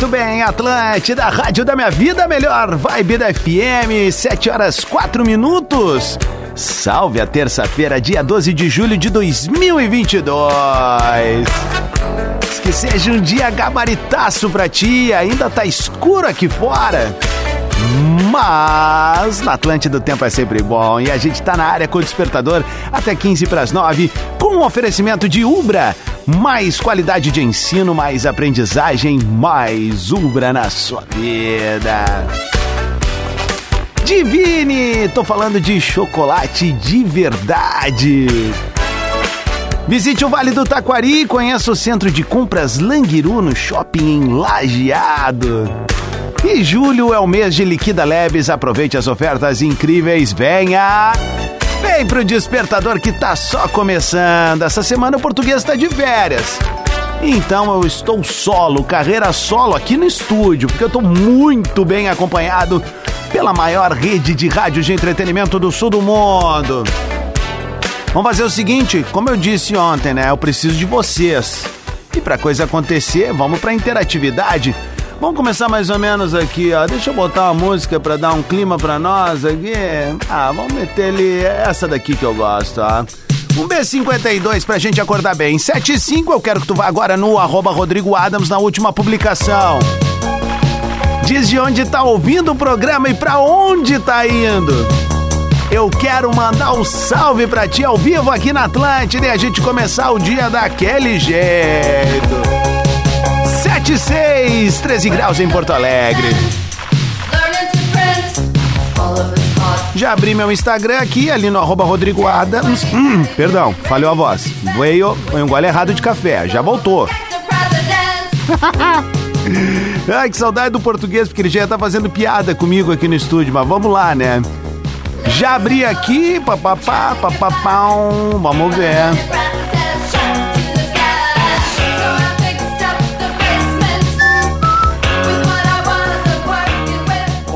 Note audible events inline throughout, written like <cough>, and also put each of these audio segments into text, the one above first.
Muito bem, Atlântida, Rádio da Minha Vida, melhor vibe da FM, 7 horas 4 minutos. Salve a terça-feira, dia 12 de julho de 2022. Que seja um dia gabaritaço pra ti, ainda tá escuro aqui fora. Mas na Atlântida o tempo é sempre bom e a gente tá na área com o despertador até 15 para as 9 com um oferecimento de Ubra. Mais qualidade de ensino, mais aprendizagem, mais Ubra na sua vida. Divine! Tô falando de chocolate de verdade. Visite o Vale do Taquari e conheça o centro de compras Languiru no shopping em Lajeado. E julho é o mês de Liquida Leves, aproveite as ofertas incríveis, venha! Vem pro despertador que tá só começando. Essa semana o português tá de férias. Então eu estou solo, carreira solo aqui no estúdio, porque eu tô muito bem acompanhado pela maior rede de rádio de entretenimento do sul do mundo. Vamos fazer o seguinte, como eu disse ontem, né? Eu preciso de vocês. E pra coisa acontecer, vamos pra interatividade. Vamos começar mais ou menos aqui, ó. Deixa eu botar uma música pra dar um clima pra nós aqui. Ah, vamos meter ali essa daqui que eu gosto, ó. Um B52 pra gente acordar bem. 75, eu quero que tu vá agora no arroba Rodrigo Adams na última publicação. Diz de onde tá ouvindo o programa e pra onde tá indo. Eu quero mandar um salve pra ti ao vivo aqui na Atlântida e a gente começar o dia daquele jeito. 76, 13 graus em Porto Alegre. Já abri meu Instagram aqui, ali no arroba Rodrigo Adams. Hum, perdão, falhou a voz. Veio, foi um gole errado de café, já voltou. <laughs> Ai, que saudade do português, porque ele já tá fazendo piada comigo aqui no estúdio, mas vamos lá, né? Já abri aqui, papapá, papapá, vamos ver.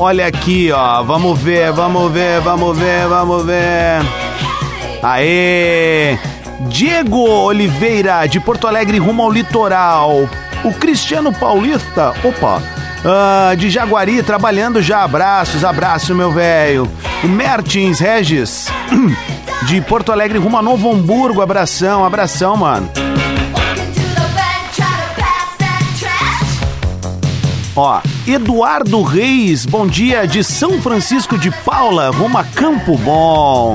Olha aqui, ó. Vamos ver, vamos ver, vamos ver, vamos ver. Aê! Diego Oliveira, de Porto Alegre, rumo ao litoral. O Cristiano Paulista, opa, uh, de Jaguari, trabalhando já. Abraços, abraço, meu velho. O Mertins Regis, <clears throat> de Porto Alegre, rumo a Novo Hamburgo. Abração, abração, mano. Ó, Eduardo Reis, bom dia, de São Francisco de Paula, rumo a Campo Bom.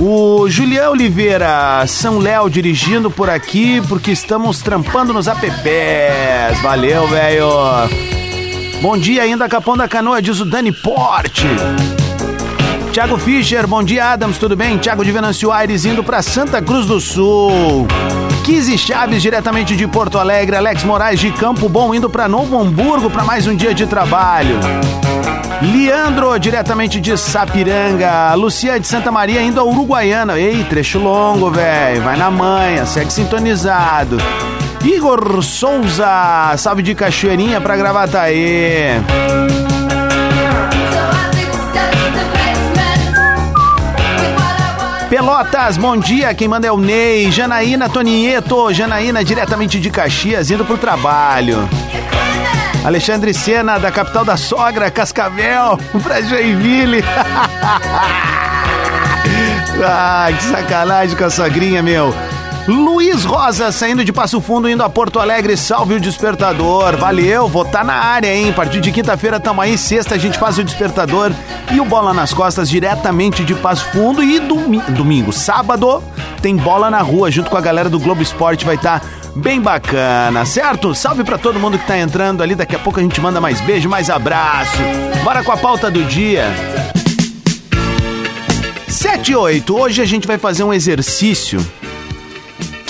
O Julião Oliveira, São Léo dirigindo por aqui porque estamos trampando nos apps. Valeu, velho. Bom dia ainda, Capão da Canoa, diz o Dani Porte. Tiago Fischer, bom dia, Adams, tudo bem? Tiago de Venâncio Aires indo para Santa Cruz do Sul. Kizzy Chaves, diretamente de Porto Alegre. Alex Moraes de Campo Bom, indo para Novo Hamburgo para mais um dia de trabalho. Leandro, diretamente de Sapiranga. Lucia de Santa Maria, indo a Uruguaiana. Ei, trecho longo, velho. Vai na manha, segue sintonizado. Igor Souza, salve de Cachoeirinha pra Gravataí. Pelotas, bom dia. Quem manda é o Ney. Janaína Tonieto. Janaína, diretamente de Caxias, indo pro trabalho. Alexandre Sena, da capital da sogra, Cascavel, <laughs> pra Joinville. <laughs> ah, que sacanagem com a sogrinha, meu. Luiz Rosa, saindo de Passo Fundo, indo a Porto Alegre, salve o despertador. Valeu, vou estar tá na área, hein? A partir de quinta-feira tamo aí, sexta a gente faz o despertador e o Bola nas Costas diretamente de Passo Fundo. E domi domingo, sábado, tem bola na rua junto com a galera do Globo Esporte, vai estar. Tá bem bacana, certo? Salve para todo mundo que tá entrando ali. Daqui a pouco a gente manda mais beijo, mais abraço. Bora com a pauta do dia. 7 e 8. Hoje a gente vai fazer um exercício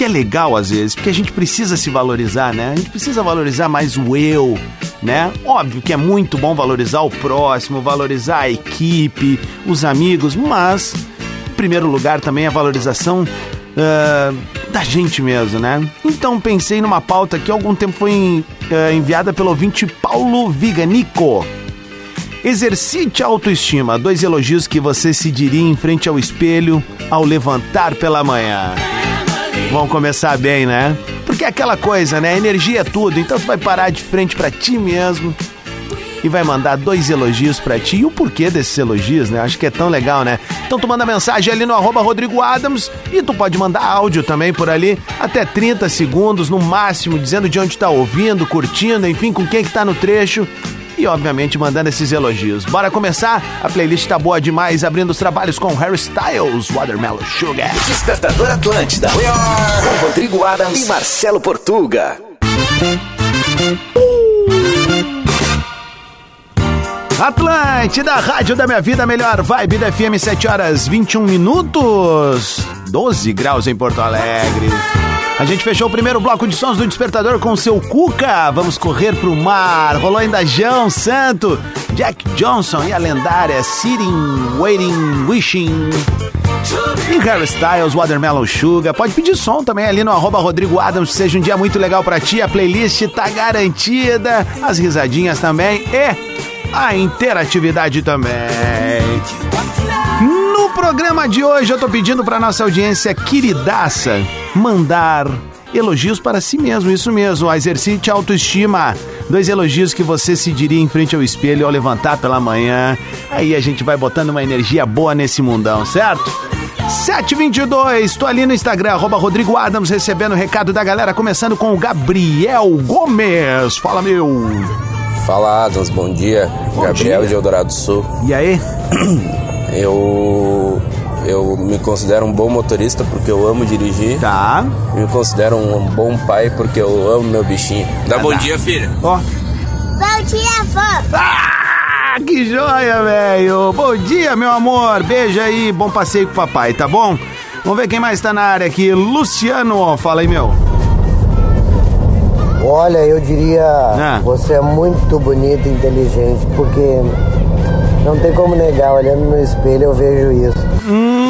que é legal às vezes, porque a gente precisa se valorizar, né? A gente precisa valorizar mais o eu, né? Óbvio que é muito bom valorizar o próximo, valorizar a equipe, os amigos, mas em primeiro lugar também a valorização uh, da gente mesmo, né? Então pensei numa pauta que algum tempo foi uh, enviada pelo ouvinte Paulo Viganico. Exercite a autoestima, dois elogios que você se diria em frente ao espelho ao levantar pela manhã. Vamos começar bem, né? Porque é aquela coisa, né? Energia é tudo, então tu vai parar de frente para ti mesmo e vai mandar dois elogios para ti. E o porquê desses elogios, né? Acho que é tão legal, né? Então tu manda mensagem ali no arroba Rodrigo Adams e tu pode mandar áudio também por ali, até 30 segundos no máximo, dizendo de onde tá ouvindo, curtindo, enfim, com quem que tá no trecho e, obviamente, mandando esses elogios. Bora começar? A playlist tá boa demais, abrindo os trabalhos com Harry Styles, Watermelon Sugar. Despertador Atlântida. Com Rodrigo Adams e Marcelo Portuga. Atlântida, rádio da minha vida, melhor vibe da FM, 7 horas 21 minutos, 12 graus em Porto Alegre. A gente fechou o primeiro bloco de sons do Despertador com o seu Cuca. Vamos correr pro mar. Rolou ainda João Santo, Jack Johnson e a lendária Sitting, Waiting, Wishing. E Harry Styles, Watermelon Sugar. Pode pedir som também ali no Rodrigo Adams. Seja um dia muito legal para ti. A playlist tá garantida. As risadinhas também. E a interatividade também. Programa de hoje eu tô pedindo pra nossa audiência queridaça mandar elogios para si mesmo, isso mesmo, exercite a autoestima. Dois elogios que você se diria em frente ao espelho ao levantar pela manhã. Aí a gente vai botando uma energia boa nesse mundão, certo? 722, tô ali no Instagram, arroba Rodrigo Adams, recebendo o recado da galera, começando com o Gabriel Gomes. Fala, meu. Fala, Adams, bom dia. Bom Gabriel dia. de Eldorado Sul. E aí? Eu eu me considero um bom motorista porque eu amo dirigir. Tá. Me considero um bom pai porque eu amo meu bichinho. Dá bom dia, filha. Ó. Bom dia, vó. Ah, que joia, velho. Bom dia, meu amor. Beijo aí, bom passeio com o papai, tá bom? Vamos ver quem mais tá na área aqui. Luciano, fala aí, meu. Olha, eu diria, ah. você é muito bonito e inteligente, porque não tem como negar, olhando no espelho eu vejo isso. Hum,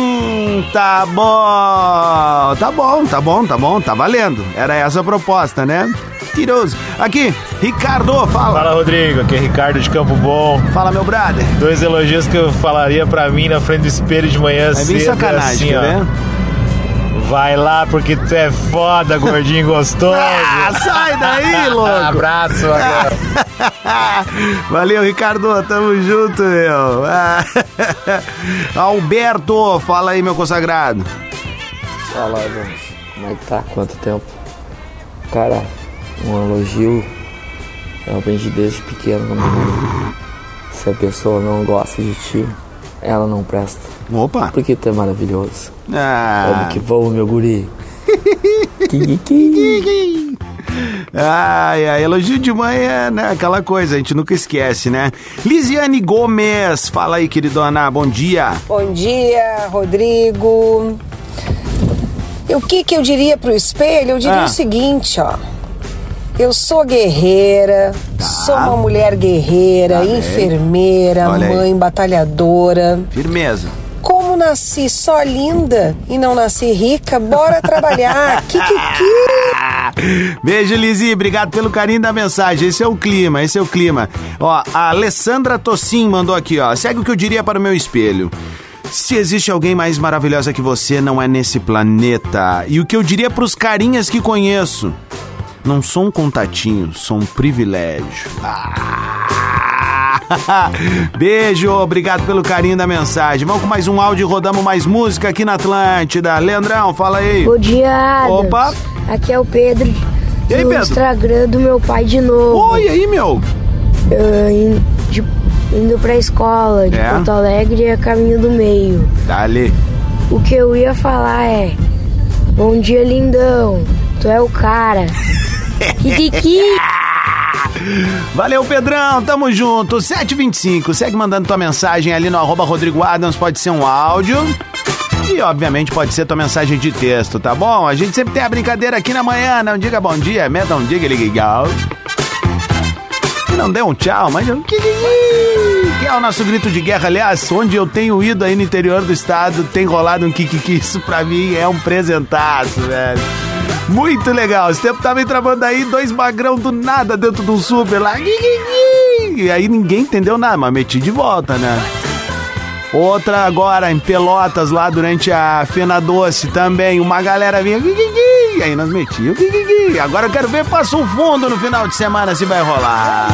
tá bom. Tá bom, tá bom, tá bom, tá valendo. Era essa a proposta, né? Tiroso. Aqui, Ricardo, fala. Fala, Rodrigo. Aqui é Ricardo de Campo Bom. Fala, meu brother. Dois elogios que eu falaria pra mim na frente do espelho de manhã cedo. É bem sacanagem, assim, né? Vai lá porque tu é foda, gordinho gostoso. <laughs> ah, sai daí, <laughs> louco. Abraço <laughs> agora. Valeu, Ricardo. Tamo junto, meu. Alberto, fala aí, meu consagrado. Fala, gente. Como é que tá? Quanto tempo? Cara, um elogio eu aprendi desde pequeno. Se a pessoa não gosta de ti, ela não presta. Opa! Porque tu é maravilhoso. Ah. Como que voa, meu guri? <laughs> Ai, ai, elogio de mãe é né, aquela coisa, a gente nunca esquece, né? Lisiane Gomes, fala aí, queridona, bom dia. Bom dia, Rodrigo. E o que, que eu diria pro espelho? Eu diria ah. o seguinte, ó. Eu sou guerreira, tá. sou uma mulher guerreira, tá enfermeira, mãe batalhadora. Firmeza. Como nasci só linda e não nasci rica, bora trabalhar. <laughs> Kikiki. Beijo, Lizzy. Obrigado pelo carinho da mensagem. Esse é o clima, esse é o clima. Ó, a Alessandra Tossin mandou aqui, ó. Segue o que eu diria para o meu espelho. Se existe alguém mais maravilhosa que você, não é nesse planeta. E o que eu diria para os carinhas que conheço? Não sou um contatinho, sou um privilégio. Ah! <laughs> Beijo, obrigado pelo carinho da mensagem. Vamos com mais um áudio e rodamos mais música aqui na Atlântida. Leandrão, fala aí. Bom dia, Adams. Opa. Aqui é o Pedro E aí, Pedro? Instagram do meu pai de novo. Oi, aí, meu. Ah, in- de- indo pra escola de É? Porto Alegre é caminho do meio. Dale. O que eu ia falar é: Bom dia, lindão. Tu é o cara. <laughs> Kikiki. Valeu, Pedrão, tamo junto. 725, segue mandando tua mensagem ali no arroba Rodrigo Adams, pode ser um áudio. E, obviamente, pode ser tua mensagem de texto, tá bom? A gente sempre tem a brincadeira aqui na manhã, não diga bom dia, meta um diga legal. Não deu um tchau, mas... Que é o nosso grito de guerra. Aliás, onde eu tenho ido aí no interior do estado, tem rolado um kikiki. Isso pra mim é um presentaço, velho. Muito legal. Esse tempo tava travando aí, dois magrão do nada dentro do super lá. E aí ninguém entendeu nada, mas meti de volta, né? Outra agora em Pelotas, lá durante a Fena Doce também. Uma galera vinha. Aí nós metíamos. Agora eu quero ver Passo um Fundo no final de semana se vai rolar.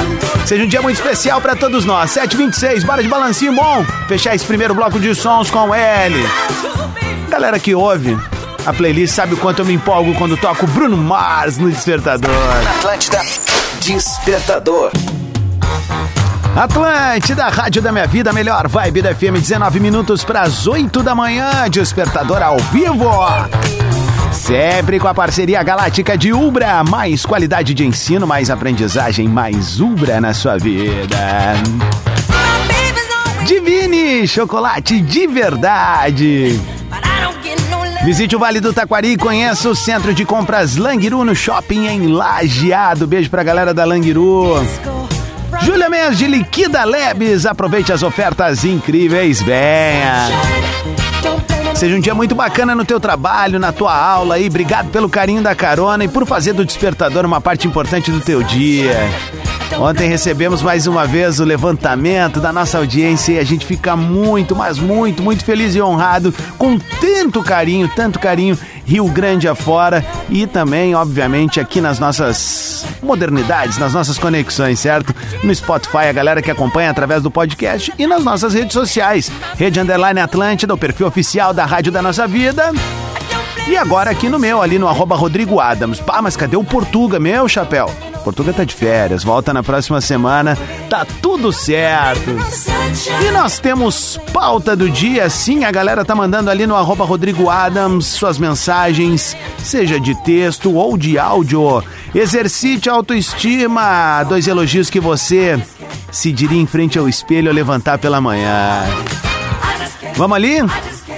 Seja um dia muito especial pra todos nós. 726, bora de balancinho bom. Fechar esse primeiro bloco de sons com ele. Galera que ouve a playlist sabe o quanto eu me empolgo quando toco Bruno Mars no Despertador. Atlântida Despertador. Atlântida, Rádio da Minha Vida, melhor vibe da FM, 19 minutos para as 8 da manhã, Despertador ao vivo. Sempre com a parceria galáctica de Ubra, mais qualidade de ensino, mais aprendizagem, mais Ubra na sua vida. Divine, chocolate de verdade. Visite o Vale do Taquari e conheça o centro de compras Langiru no shopping em Lajeado. Beijo pra galera da Langiru. Júlia Mendes de Liquida Lebes, aproveite as ofertas incríveis, venha. Seja um dia muito bacana no teu trabalho, na tua aula e obrigado pelo carinho da carona e por fazer do despertador uma parte importante do teu dia. Ontem recebemos mais uma vez o levantamento da nossa audiência e a gente fica muito, mas muito, muito feliz e honrado com tanto carinho, tanto carinho Rio Grande afora e também, obviamente, aqui nas nossas modernidades, nas nossas conexões, certo? No Spotify, a galera que acompanha através do podcast e nas nossas redes sociais. Rede Underline Atlântida, o perfil oficial da Rádio da Nossa Vida. E agora aqui no meu, ali no arroba Rodrigo Adams. Pá, mas cadê o Portuga, meu chapéu? Portuga tá de férias, volta na próxima semana, tá tudo certo. E nós temos pauta do dia, sim, a galera tá mandando ali no arroba Rodrigo Adams suas mensagens, seja de texto ou de áudio. Exercite autoestima, dois elogios que você se diria em frente ao espelho ao levantar pela manhã. Vamos ali?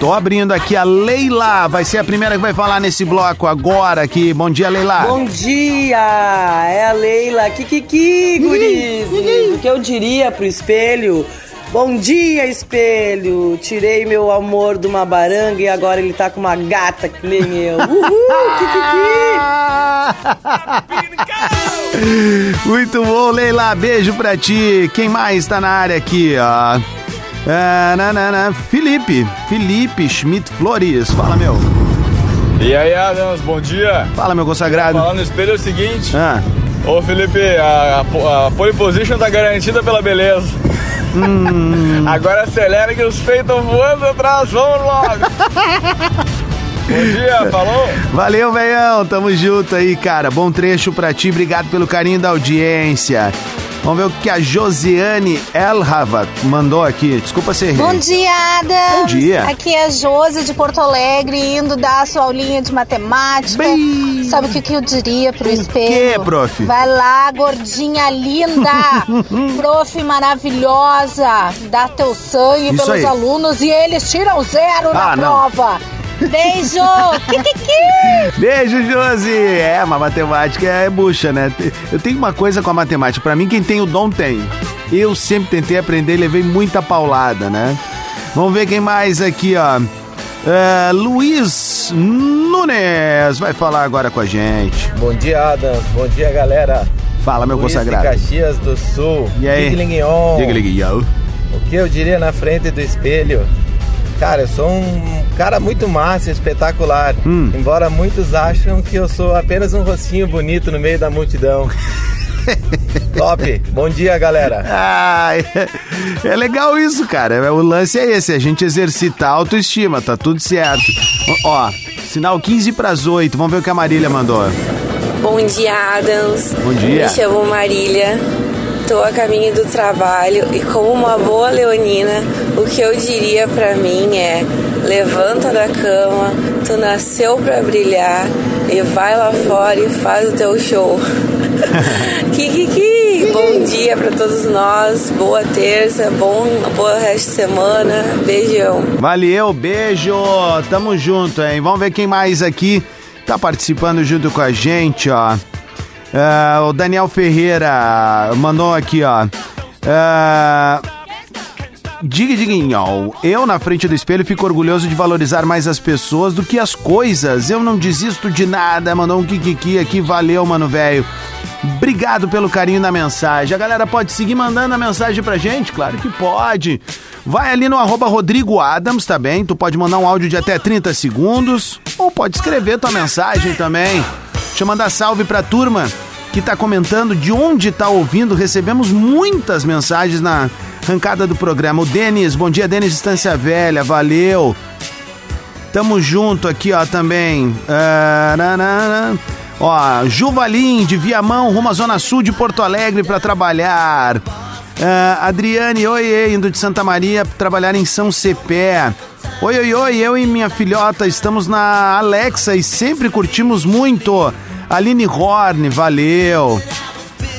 Tô abrindo aqui a Leila, vai ser a primeira que vai falar nesse bloco agora aqui. Bom dia, Leila. Bom dia! É a Leila. Kikiki, gurizes. O que eu diria pro espelho? Bom dia, espelho! Tirei meu amor de uma baranga e agora ele tá com uma gata que nem eu. <laughs> Uhul! Muito bom, Leila. Beijo pra ti. Quem mais tá na área aqui, ó? Ah, na, na, na. Felipe, Felipe Schmidt Flores. Fala, meu. E aí, Adams, bom dia. Fala, meu consagrado. Falar no espelho é o seguinte. Ah. Ô, Felipe, a, a, a pole position tá garantida pela beleza. Hum. <laughs> Agora acelera que os feios estão voando atrás, vamos logo. <laughs> bom dia, falou? Valeu, velhão. Tamo junto aí, cara. Bom trecho pra ti. Obrigado pelo carinho da audiência. Vamos ver o que a Josiane Elhava mandou aqui. Desculpa ser Bom dia, Adam. Bom dia. Aqui é a Josi de Porto Alegre, indo dar a sua aulinha de matemática. Bem... Sabe o que, que eu diria pro O espelho? quê, prof? Vai lá, gordinha linda, <laughs> prof maravilhosa, dá teu sangue Isso pelos aí. alunos e eles tiram zero Ah, na não. prova. Beijo! Kikiki! Beijo, Josi! É, mas matemática é bucha, né? Eu tenho uma coisa com a matemática. Pra mim, quem tem o dom tem. Eu sempre tentei aprender e levei muita paulada, né? Vamos ver quem mais aqui, ó. É, Luiz Nunes vai falar agora com a gente. Bom dia, Adam. Bom dia, galera. Fala, meu Luiz consagrado. De Caxias do Sul. E aí? O que eu diria na frente do espelho? Cara, eu sou um cara muito massa, espetacular. Hum. Embora muitos acham que eu sou apenas um rostinho bonito no meio da multidão. <laughs> Top. Bom dia, galera. Ah, é, é legal isso, cara. O lance é esse, a gente exercitar a autoestima, tá tudo certo. Ó, sinal 15 para as 8. Vamos ver o que a Marília mandou. Bom dia, Adams. Bom dia. Me chamo Marília. Tô a caminho do trabalho e como uma boa leonina, o que eu diria para mim é: levanta da cama, tu nasceu para brilhar e vai lá fora e faz o teu show. <laughs> Kikiki! Bom dia para todos nós, boa terça, bom, boa resto de semana, beijão. Valeu, beijo, tamo junto, hein? Vamos ver quem mais aqui tá participando junto com a gente, ó. Uh, o Daniel Ferreira mandou aqui, ó. Uh, Diga, diguinho, eu na frente do espelho fico orgulhoso de valorizar mais as pessoas do que as coisas. Eu não desisto de nada. Mandou um kikiki aqui, valeu, mano, velho. Obrigado pelo carinho da mensagem. A galera pode seguir mandando a mensagem pra gente? Claro que pode. Vai ali no arroba Rodrigo Adams, tá bem? Tu pode mandar um áudio de até 30 segundos ou pode escrever tua mensagem também. Deixa eu mandar salve pra turma que tá comentando de onde tá ouvindo. Recebemos muitas mensagens na arrancada do programa. O Denis, bom dia, Denis Distância Velha, valeu. Tamo junto aqui, ó, também. Uh, ó, Juvalim, de Viamão, rumo à Zona Sul de Porto Alegre para trabalhar. Uh, Adriane, oi, indo de Santa Maria trabalhar em São Cepé. Oi, oi, oi, eu e minha filhota estamos na Alexa e sempre curtimos muito. Aline Horn, valeu.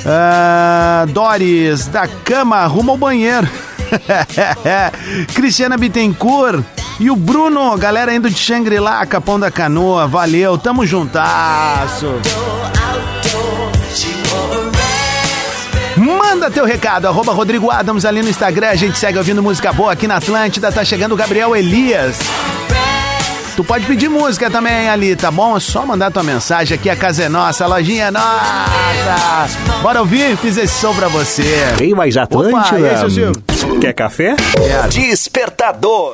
Uh, Doris, da cama, rumo ao banheiro. <laughs> Cristiana Bittencourt. E o Bruno, galera indo de Xangri-Lá, Capão da Canoa, valeu, tamo juntasso. Manda teu recado, arroba Rodrigo Adams ali no Instagram, a gente segue ouvindo música boa aqui na Atlântida, tá chegando o Gabriel Elias. Tu pode pedir música também ali, tá bom? É só mandar tua mensagem aqui, a casa é nossa, a lojinha é nossa. Bora ouvir? Fiz esse som pra você. Tem mais Atlântida? Opa, aí, Quer café? É. Despertador.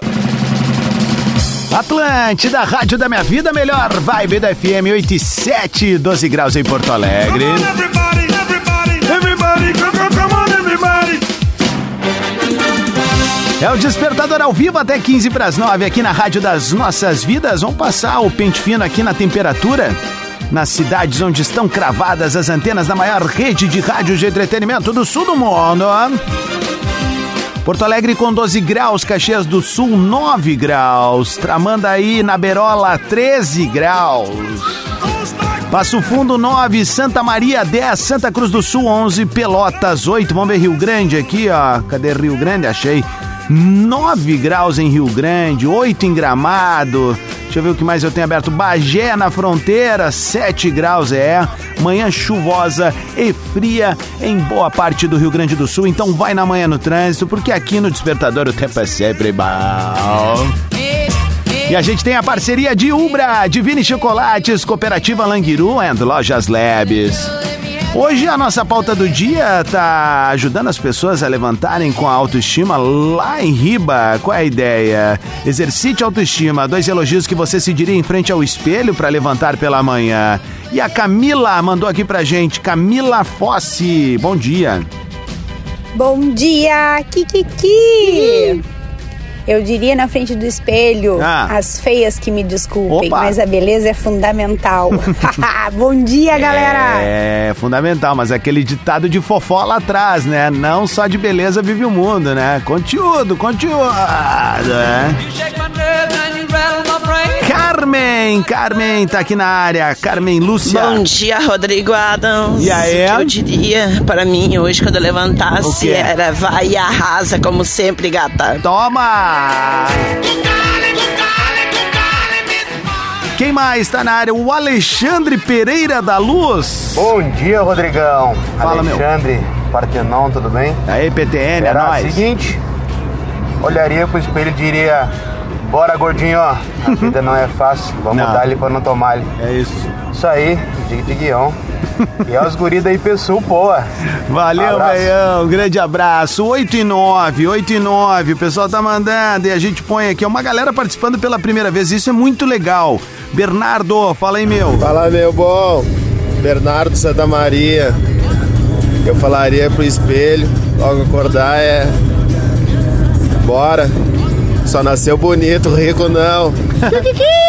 Atlântida, rádio da minha vida, melhor vibe da FM 87, 12 graus em Porto Alegre. Come, come on, everybody. É o Despertador ao vivo até 15 para as 9 aqui na Rádio das Nossas Vidas. Vamos passar o pente fino aqui na temperatura. Nas cidades onde estão cravadas as antenas da maior rede de rádio de entretenimento do sul do mundo. Porto Alegre com 12 graus, Caxias do Sul 9 graus, Tramandaí na Berola 13 graus. Passo Fundo 9, Santa Maria 10, Santa Cruz do Sul 11, Pelotas 8. Vamos ver Rio Grande aqui, ó. Cadê Rio Grande? Achei. 9 graus em Rio Grande, 8 em Gramado. Deixa eu ver o que mais eu tenho aberto. Bagé na fronteira, 7 graus é. Manhã chuvosa e fria em boa parte do Rio Grande do Sul. Então vai na manhã no trânsito, porque aqui no Despertador o tempo é sempre bom. E a gente tem a parceria de Ubra, Divine Chocolates, Cooperativa Languiru e Lojas Labs. Hoje a nossa pauta do dia tá ajudando as pessoas a levantarem com a autoestima lá em riba. Qual é a ideia? Exercite autoestima, dois elogios que você se diria em frente ao espelho para levantar pela manhã. E a Camila mandou aqui pra gente, Camila Fossi. Bom dia. Bom dia, Kikiki. Eu diria na frente do espelho, Ah. as feias que me desculpem, Opa. mas a beleza é fundamental. <laughs> <laughs> Bom dia, galera! É fundamental, mas aquele ditado de fofó lá atrás, né? Não só de beleza vive o mundo, né? Conteúdo, conteúdo. né? Carmen, Carmen tá aqui na área. Carmen Lúcia. Bom dia, Rodrigo Adams. E aí? O que eu diria para mim hoje quando eu levantasse era vai e arrasa como sempre, gata. Toma! Quem mais tá na área? O Alexandre Pereira da Luz. Bom dia, Rodrigão. Fala, meu. Alexandre, Partenon, tudo bem? Aí, PTN, é Era o nóis. seguinte, olharia pro espelho e diria, bora gordinho, ó, a <laughs> vida não é fácil, vamos Não. dar ali pra não tomar ali. É isso. Isso aí, diga de guião. e é os guri daí, pessoal, boa. Valeu. Um grande abraço. 8 e 9, 8 e 9. O pessoal tá mandando e a gente põe aqui. Uma galera participando pela primeira vez. Isso é muito legal. Bernardo, fala aí, meu. Fala, meu bom. Bernardo Santa Maria. eu falaria pro espelho, logo acordar é. Bora. Só nasceu bonito, rico não.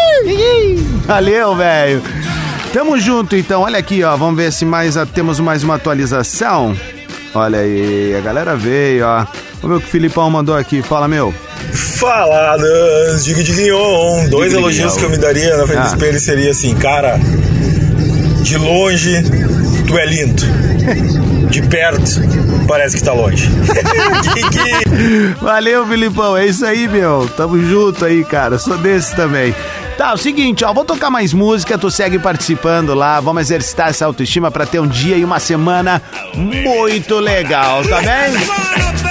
<laughs> Valeu, velho. Tamo junto então. Olha aqui, ó. Vamos ver se mais temos mais uma atualização. Olha aí, a galera veio, ó. Vamos ver o que o Filipão mandou aqui. Fala, meu. Faladas, diga diguinhon. Dois Diga elogios que eu me daria na frente Ah. do espelho seria assim, cara, de longe tu é lindo. De perto, parece que tá longe. <laughs> Valeu, Filipão. É isso aí, meu. Tamo junto aí, cara. Sou desse também. Tá, o seguinte, ó, vou tocar mais música, tu segue participando lá, vamos exercitar essa autoestima pra ter um dia e uma semana muito legal, tá bem?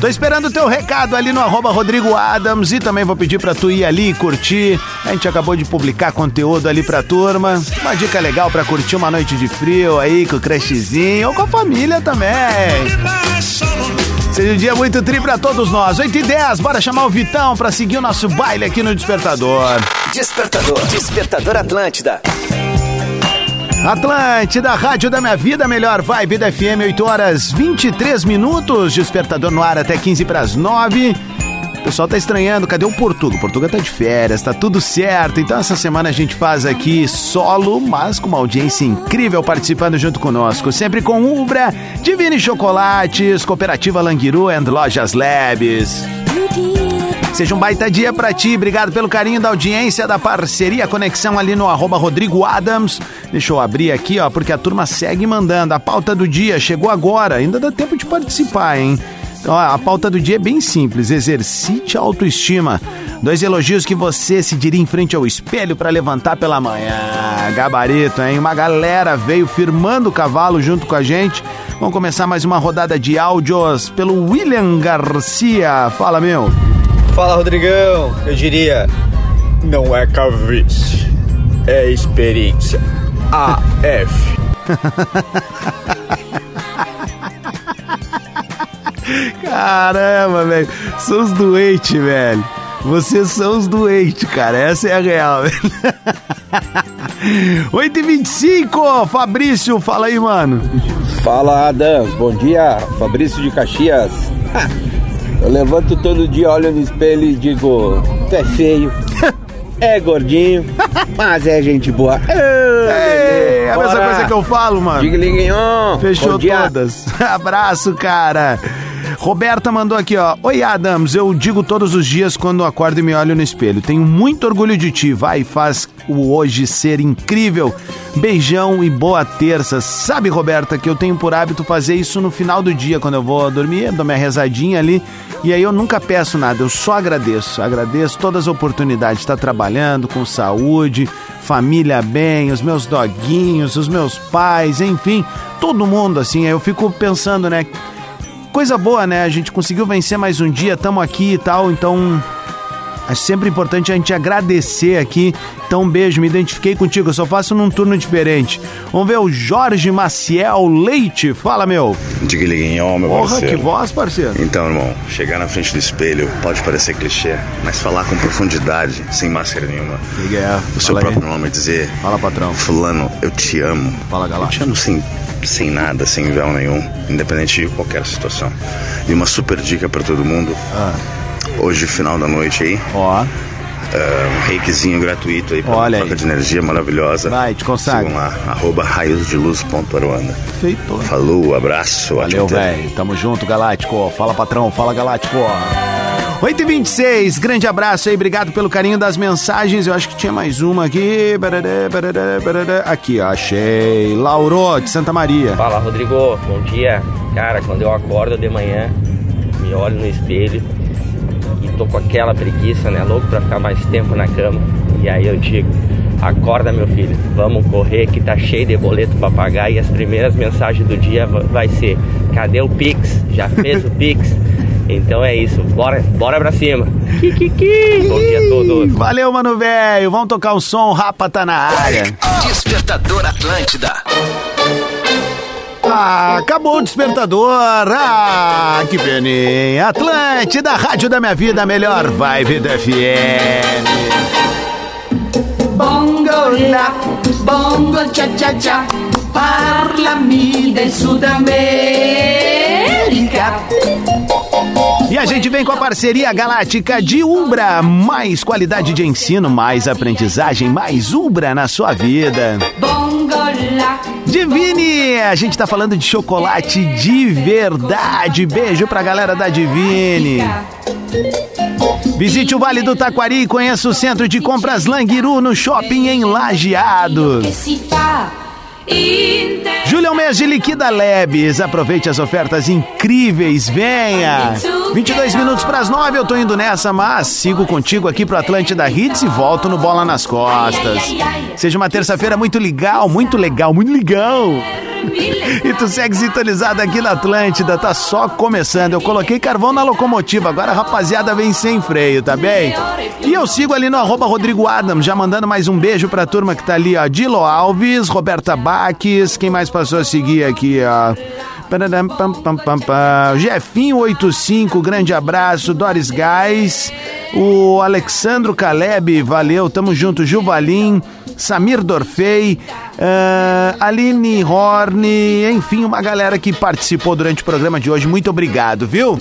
Tô esperando o teu recado ali no arroba Rodrigo Adams e também vou pedir pra tu ir ali e curtir. A gente acabou de publicar conteúdo ali pra turma. Uma dica legal pra curtir uma noite de frio aí com o crushzinho ou com a família também. Seja um dia muito tri pra todos nós. 8 e 10, bora chamar o Vitão pra seguir o nosso baile aqui no Despertador. Despertador. Despertador Atlântida. Atlântida, Rádio da Minha Vida, melhor vibe da FM, 8 horas 23 minutos. Despertador no ar até 15 para as 9. O pessoal tá estranhando, cadê o Portuga? O Portuga tá de férias, tá tudo certo. Então essa semana a gente faz aqui solo, mas com uma audiência incrível participando junto conosco. Sempre com Ubra, Divine Chocolates, Cooperativa Languiru and Lojas Labs. Seja um baita dia pra ti. Obrigado pelo carinho da audiência, da parceria, conexão ali no arroba Rodrigo Adams. Deixa eu abrir aqui, ó, porque a turma segue mandando. A pauta do dia chegou agora, ainda dá tempo de participar, hein? Então, a pauta do dia é bem simples. Exercite a autoestima. Dois elogios que você se diria em frente ao espelho pra levantar pela manhã. Gabarito, hein? Uma galera veio firmando o cavalo junto com a gente. Vamos começar mais uma rodada de áudios pelo William Garcia. Fala, meu. Fala, Rodrigão. Eu diria, não é cavice, é experiência. AF. <laughs> Caramba, velho. São os doentes, velho. Vocês são os doentes, cara. Essa é a real, <laughs> velho. 8h25, Fabrício, fala aí, mano. Fala Adams, bom dia, Fabrício de Caxias. <laughs> Eu levanto todo dia, olho no espelho e digo: Tu é feio, é gordinho, mas é gente boa. <laughs> Ei, é a mesma coisa que eu falo, mano. Diga. Fechou todas. <laughs> Abraço, cara. Roberta mandou aqui, ó. Oi, Adams. Eu digo todos os dias quando acordo e me olho no espelho. Tenho muito orgulho de ti. Vai, faz o hoje ser incrível. Beijão e boa terça. Sabe, Roberta, que eu tenho por hábito fazer isso no final do dia, quando eu vou dormir, dou minha rezadinha ali. E aí eu nunca peço nada, eu só agradeço. Agradeço todas as oportunidades de estar trabalhando com saúde, família bem, os meus doguinhos, os meus pais, enfim, todo mundo assim. Eu fico pensando, né? Coisa boa, né? A gente conseguiu vencer mais um dia, estamos aqui e tal, então Acho sempre importante a gente agradecer aqui. Então, um beijo, me identifiquei contigo. Eu só faço num turno diferente. Vamos ver o Jorge Maciel Leite. Fala, meu. Diga liguinho, meu Porra, parceiro. que voz, parceiro. Então, irmão, chegar na frente do espelho pode parecer clichê, mas falar com profundidade, sem máscara nenhuma. Miguel, o seu fala aí. próprio nome dizer. Fala, patrão. Fulano, eu te amo. Fala, galera. Eu te amo sem, sem nada, sem véu nenhum, independente de qualquer situação. E uma super dica pra todo mundo. Ah. Hoje, final da noite aí. Ó. um reikizinho gratuito aí pra Olha troca aí. de energia maravilhosa. Vai, te consagra. Sigam lá, arroba raiosdeluz.aruanda. Feito. Falou, abraço. Valeu, velho. Tamo junto, Galáctico. Fala, patrão. Fala, Galáctico. 8h26, grande abraço aí, obrigado pelo carinho das mensagens. Eu acho que tinha mais uma aqui. Aqui, ó, achei. Lauro, de Santa Maria. Fala, Rodrigo. Bom dia. Cara, quando eu acordo de manhã, me olho no espelho tô com aquela preguiça, né? Louco pra ficar mais tempo na cama. E aí eu digo: acorda, meu filho, vamos correr que tá cheio de boleto pra pagar. E as primeiras mensagens do dia va- vai ser: cadê o Pix? Já fez o Pix? <laughs> Então é isso, bora, bora pra cima. Kikiki. Bom dia a todos. Valeu, mano, velho. Vamos tocar um som, Rapa tá na área. Despertador Atlântida. Ah, acabou o despertador. Ah, que peninha. Atlântida, Rádio da Minha Vida, melhor vibe da FM. Bongo la, Bongo cha cha cha, parlami del Sud América. E a gente vem com a parceria galáctica de Umbra. Mais qualidade de ensino, mais aprendizagem, mais Umbra na sua vida. Divine! A gente tá falando de chocolate de verdade. Beijo pra galera da Divine. Visite o Vale do Taquari e conheça o Centro de Compras Languiru no shopping em Lajeado. Julho é o mês de Liquida Lebes. Aproveite as ofertas incríveis. Venha! 22 minutos para as 9. Eu tô indo nessa, mas sigo contigo aqui pro Atlântida Hits e volto no Bola nas Costas. Seja uma terça-feira muito legal, muito legal, muito legal. E tu segue sintonizado aqui na Atlântida, tá só começando. Eu coloquei carvão na locomotiva, agora a rapaziada vem sem freio, tá bem? E eu sigo ali no arroba Rodrigo Adams, já mandando mais um beijo pra turma que tá ali, ó. Dilo Alves, Roberta Baques, quem mais passou a seguir aqui, ó? Pam, pam, pam, pam. Jefinho85, grande abraço. Doris Gás, o Alexandro Caleb, valeu, tamo junto. Juvalim, Samir Dorfei, uh, Aline Horn, enfim, uma galera que participou durante o programa de hoje. Muito obrigado, viu?